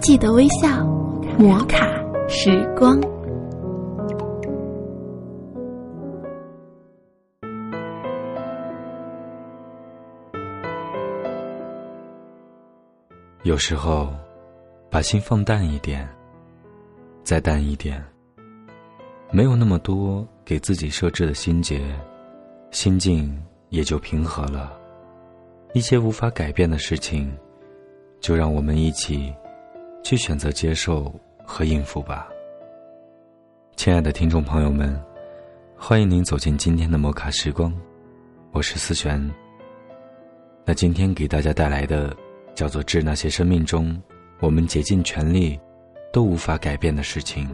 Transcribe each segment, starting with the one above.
记得微笑，摩卡时光。有时候，把心放淡一点，再淡一点，没有那么多给自己设置的心结，心境也就平和了。一些无法改变的事情，就让我们一起去选择接受和应付吧。亲爱的听众朋友们，欢迎您走进今天的摩卡时光，我是思璇。那今天给大家带来的。叫做治那些生命中我们竭尽全力都无法改变的事情。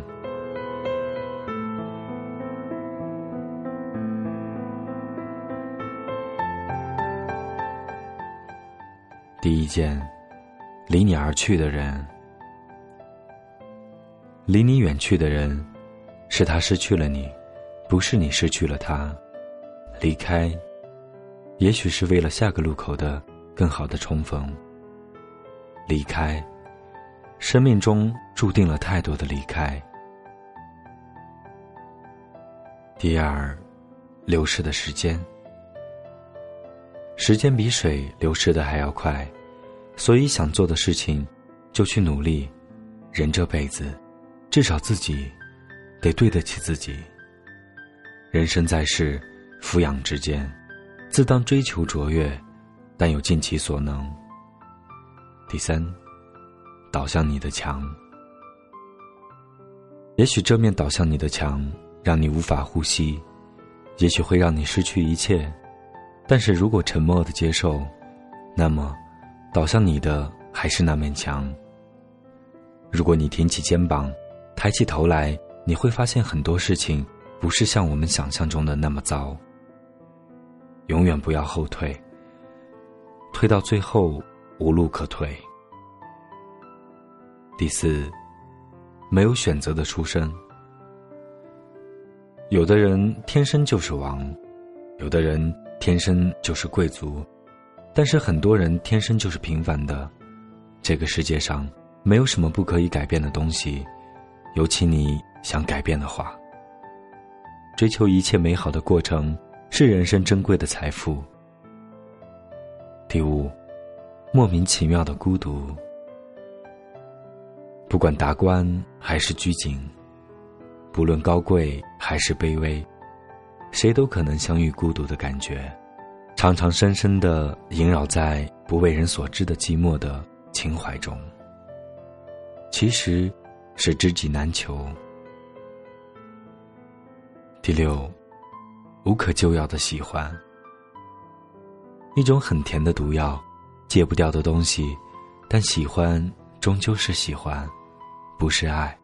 第一件，离你而去的人，离你远去的人，是他失去了你，不是你失去了他。离开，也许是为了下个路口的更好的重逢。离开，生命中注定了太多的离开。第二，流逝的时间，时间比水流逝的还要快，所以想做的事情就去努力。人这辈子，至少自己得对得起自己。人生在世，俯仰之间，自当追求卓越，但又尽其所能。第三，倒向你的墙。也许这面倒向你的墙让你无法呼吸，也许会让你失去一切。但是如果沉默的接受，那么倒向你的还是那面墙。如果你挺起肩膀，抬起头来，你会发现很多事情不是像我们想象中的那么糟。永远不要后退，退到最后。无路可退。第四，没有选择的出身。有的人天生就是王，有的人天生就是贵族，但是很多人天生就是平凡的。这个世界上没有什么不可以改变的东西，尤其你想改变的话。追求一切美好的过程是人生珍贵的财富。第五。莫名其妙的孤独，不管达观还是拘谨，不论高贵还是卑微，谁都可能相遇孤独的感觉，常常深深的萦绕在不为人所知的寂寞的情怀中。其实，是知己难求。第六，无可救药的喜欢，一种很甜的毒药。戒不掉的东西，但喜欢终究是喜欢，不是爱。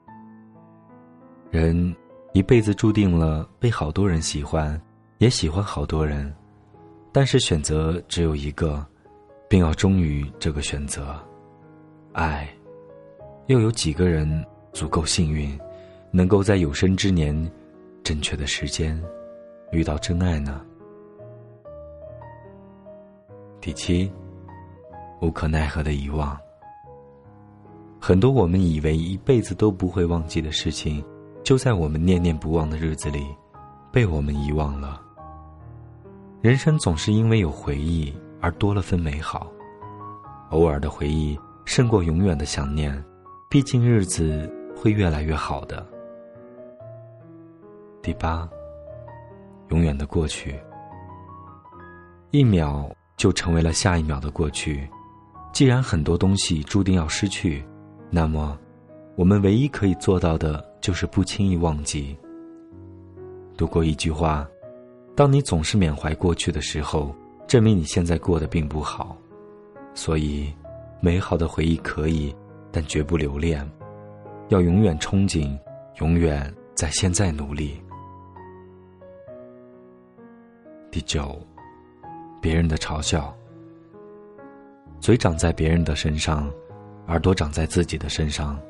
人一辈子注定了被好多人喜欢，也喜欢好多人，但是选择只有一个，并要忠于这个选择。爱，又有几个人足够幸运，能够在有生之年，正确的时间，遇到真爱呢？第七。无可奈何的遗忘，很多我们以为一辈子都不会忘记的事情，就在我们念念不忘的日子里，被我们遗忘了。人生总是因为有回忆而多了份美好，偶尔的回忆胜过永远的想念，毕竟日子会越来越好的。第八，永远的过去，一秒就成为了下一秒的过去。既然很多东西注定要失去，那么，我们唯一可以做到的就是不轻易忘记。读过一句话：，当你总是缅怀过去的时候，证明你现在过得并不好。所以，美好的回忆可以，但绝不留恋。要永远憧憬，永远在现在努力。第九，别人的嘲笑。嘴长在别人的身上，耳朵长在自己的身上，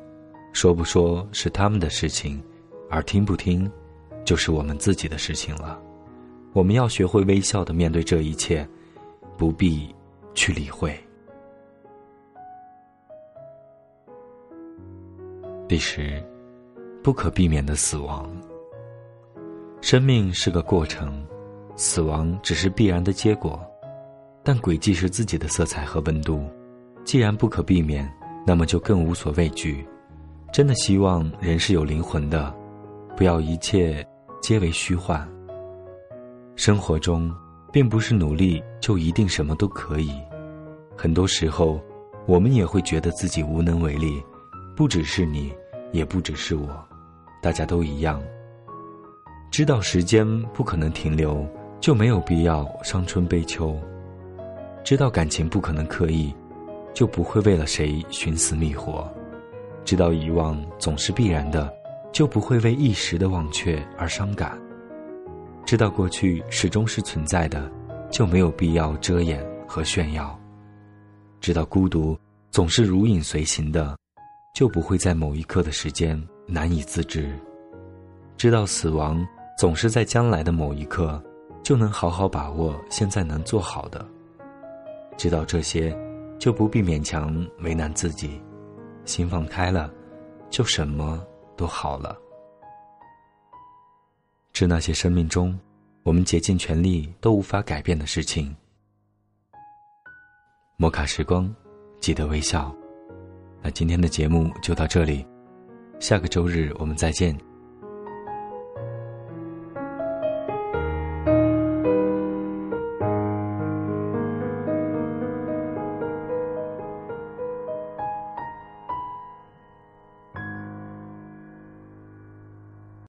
说不说是他们的事情，而听不听，就是我们自己的事情了。我们要学会微笑的面对这一切，不必去理会。第十，不可避免的死亡。生命是个过程，死亡只是必然的结果，但轨迹是自己的色彩和温度。既然不可避免，那么就更无所畏惧。真的希望人是有灵魂的，不要一切皆为虚幻。生活中，并不是努力就一定什么都可以，很多时候，我们也会觉得自己无能为力。不只是你，也不只是我，大家都一样。知道时间不可能停留，就没有必要伤春悲秋；知道感情不可能刻意，就不会为了谁寻死觅活；知道遗忘总是必然的，就不会为一时的忘却而伤感。知道过去始终是存在的，就没有必要遮掩和炫耀；知道孤独总是如影随形的，就不会在某一刻的时间难以自制；知道死亡总是在将来的某一刻，就能好好把握现在能做好的；知道这些，就不必勉强为难自己，心放开了，就什么都好了。致那些生命中，我们竭尽全力都无法改变的事情。摩卡时光，记得微笑。那今天的节目就到这里，下个周日我们再见。